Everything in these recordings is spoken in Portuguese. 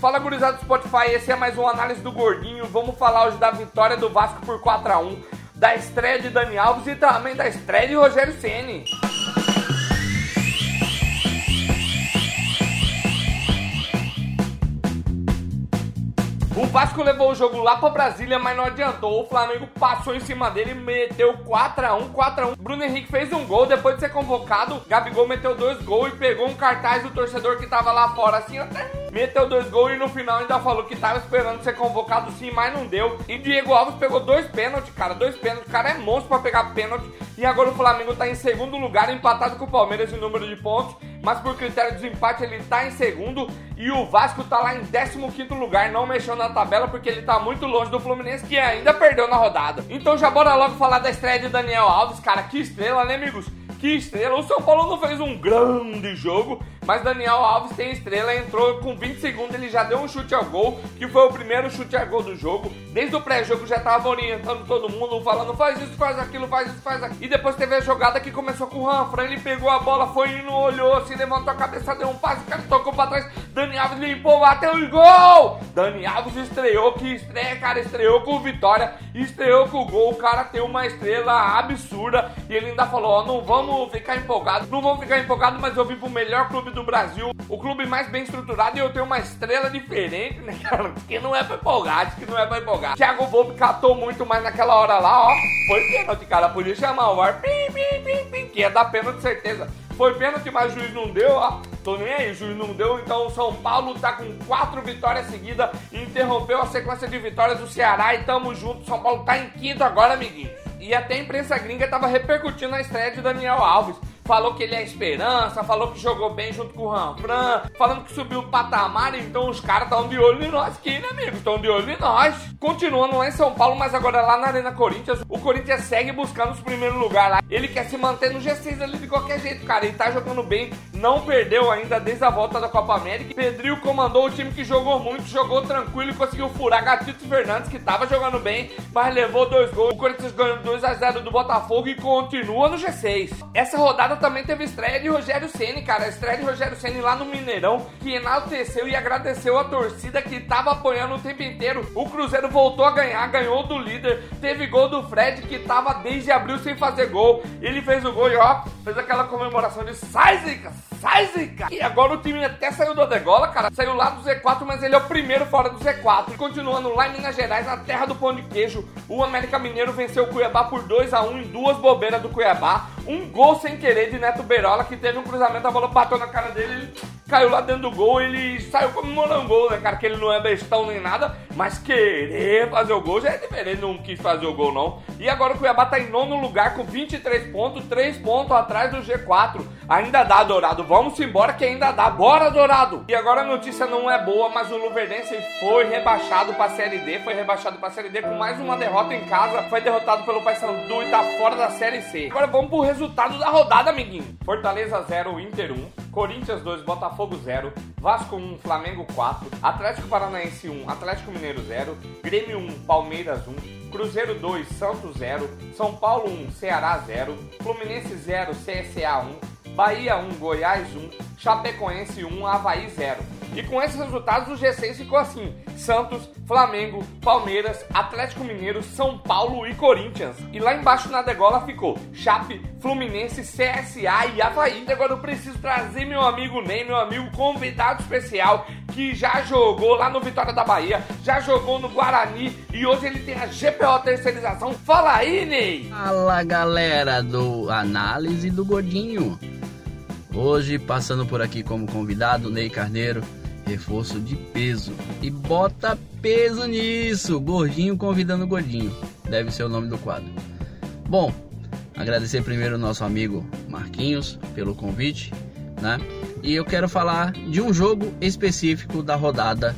Fala gurizada do Spotify, esse é mais uma análise do Gordinho. Vamos falar hoje da vitória do Vasco por 4 a 1 da estreia de Dani Alves e também da estreia de Rogério Ceni. O Vasco levou o jogo lá pra Brasília, mas não adiantou. O Flamengo passou em cima dele, meteu 4x1, 4x1. Bruno Henrique fez um gol depois de ser convocado. Gabigol meteu dois gols e pegou um cartaz do torcedor que tava lá fora, assim, até meteu dois gols e no final ainda falou que tava esperando ser convocado sim, mas não deu. E Diego Alves pegou dois pênaltis, cara, dois pênaltis. O cara é monstro pra pegar pênalti. E agora o Flamengo tá em segundo lugar, empatado com o Palmeiras em número de pontos. Mas por critério de desempate ele tá em segundo. E o Vasco tá lá em 15 lugar, não mexeu na tabela porque ele tá muito longe do Fluminense, que ainda perdeu na rodada. Então já bora logo falar da estreia de Daniel Alves, cara, que estrela, né, amigos? Que estrela! O São Paulo não fez um grande jogo, mas Daniel Alves tem estrela, entrou com 20 segundos, ele já deu um chute ao gol, que foi o primeiro chute ao gol do jogo. Desde o pré-jogo já tava orientando todo mundo, falando faz isso, faz aquilo, faz isso, faz aquilo. E depois teve a jogada que começou com o Ranfran, ele pegou a bola, foi indo, olhou assim, levantou a cabeça, deu um passe, o cara tocou pra trás. Dani Alves limpou, bateu e gol! Dani Alves estreou, que estreia, cara, estreou com vitória, estreou com o gol. O cara tem uma estrela absurda e ele ainda falou: Ó, não vamos ficar empolgados, não vamos ficar empolgados, mas eu vim pro melhor clube do Brasil, o clube mais bem estruturado e eu tenho uma estrela diferente, né, cara? Que não é pra empolgar, que não é pra empolgar. Thiago Volpe catou muito mais naquela hora lá, ó. Foi pênalti, cara. Podia chamar o VAR, pim, pim, pim, pim, que ia dar pênalti, certeza. Foi pênalti, mas o juiz não deu, ó. Tô nem aí, o juiz não deu. Então o São Paulo tá com quatro vitórias seguidas. Interrompeu a sequência de vitórias do Ceará e tamo junto. São Paulo tá em quinto agora, amiguinho. E até a imprensa gringa tava repercutindo a estreia de Daniel Alves falou que ele é esperança, falou que jogou bem junto com o Ranfran, falando que subiu o patamar, então os caras estão de olho em nós aqui, né, amigo? Estão de olho em nós. Continuando lá em São Paulo, mas agora lá na Arena Corinthians, o Corinthians segue buscando os primeiros lugares lá. Ele quer se manter no G6 ali de qualquer jeito, cara. Ele tá jogando bem, não perdeu ainda desde a volta da Copa América. Pedrinho comandou o time que jogou muito, jogou tranquilo e conseguiu furar Gatito Fernandes, que tava jogando bem, mas levou dois gols. O Corinthians ganhou 2 a 0 do Botafogo e continua no G6. Essa rodada também teve estreia de Rogério Ceni, cara. A estreia de Rogério Ceni lá no Mineirão, que enalteceu e agradeceu a torcida que tava apoiando o tempo inteiro. O Cruzeiro voltou a ganhar, ganhou do líder. Teve gol do Fred, que tava desde abril sem fazer gol. Ele fez o gol e ó, fez aquela comemoração de sai, Zica, sai, Zica. E agora o time até saiu da degola, cara. Saiu lá do Z4, mas ele é o primeiro fora do Z4. Continuando lá em Minas Gerais, na terra do pão de queijo, o América Mineiro venceu o Cuiabá por 2 a 1 em duas bobeiras do Cuiabá. Um gol sem querer de Neto Berola, que teve um cruzamento, a bola bateu na cara dele, ele caiu lá dentro do gol, ele saiu comemorando o gol, né, cara? Que ele não é bestão nem nada, mas querer fazer o gol já é diferente, não quis fazer o gol não. E agora o Cuiabá tá em nono lugar com 23 pontos, 3 pontos atrás do G4. Ainda dá, Dourado, vamos embora que ainda dá. Bora, Dourado! E agora a notícia não é boa, mas o Luverdense foi rebaixado pra Série D, foi rebaixado pra Série D com mais uma derrota em casa, foi derrotado pelo Paysandu e tá fora da Série C. Agora vamos pro resultado da rodada, amiguinho. Fortaleza 0, Inter 1, Corinthians 2, Botafogo 0, Vasco 1, Flamengo 4, Atlético Paranaense 1, Atlético Mineiro 0, Grêmio 1, Palmeiras 1, Cruzeiro 2, Santos 0, São Paulo 1, Ceará 0, Fluminense 0, CSA 1, Bahia 1, Goiás 1, Chapecoense 1, Havaí 0. E com esses resultados o G6 ficou assim: Santos, Flamengo, Palmeiras, Atlético Mineiro, São Paulo e Corinthians. E lá embaixo na degola ficou Chape, Fluminense, CSA e Havaí. E agora eu preciso trazer meu amigo Ney, meu amigo convidado especial, que já jogou lá no Vitória da Bahia, já jogou no Guarani e hoje ele tem a GPO Terceirização. Fala aí, Ney! Fala galera do Análise do Godinho. Hoje passando por aqui como convidado, Ney Carneiro, reforço de peso. E bota peso nisso! Gordinho convidando gordinho. Deve ser o nome do quadro. Bom, agradecer primeiro ao nosso amigo Marquinhos pelo convite, né? E eu quero falar de um jogo específico da rodada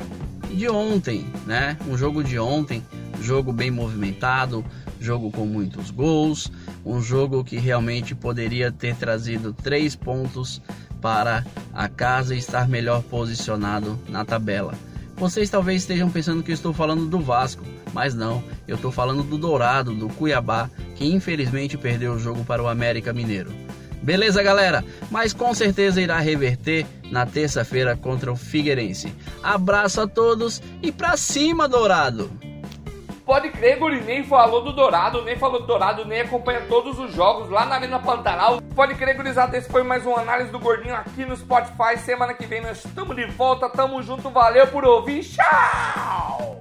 de ontem, né? Um jogo de ontem, jogo bem movimentado, jogo com muitos gols, um jogo que realmente poderia ter trazido três pontos para a casa estar melhor posicionado na tabela. Vocês talvez estejam pensando que eu estou falando do Vasco, mas não, eu estou falando do Dourado, do Cuiabá, que infelizmente perdeu o jogo para o América Mineiro. Beleza, galera? Mas com certeza irá reverter na terça-feira contra o Figueirense. Abraço a todos e pra cima, Dourado! Pode crer, Guri, nem falou do Dourado, nem falou do Dourado, nem acompanha todos os jogos lá na Arena Pantanal. Pode crer, gurizada, esse foi mais uma análise do Gordinho aqui no Spotify. Semana que vem nós estamos de volta, tamo junto, valeu por ouvir, tchau!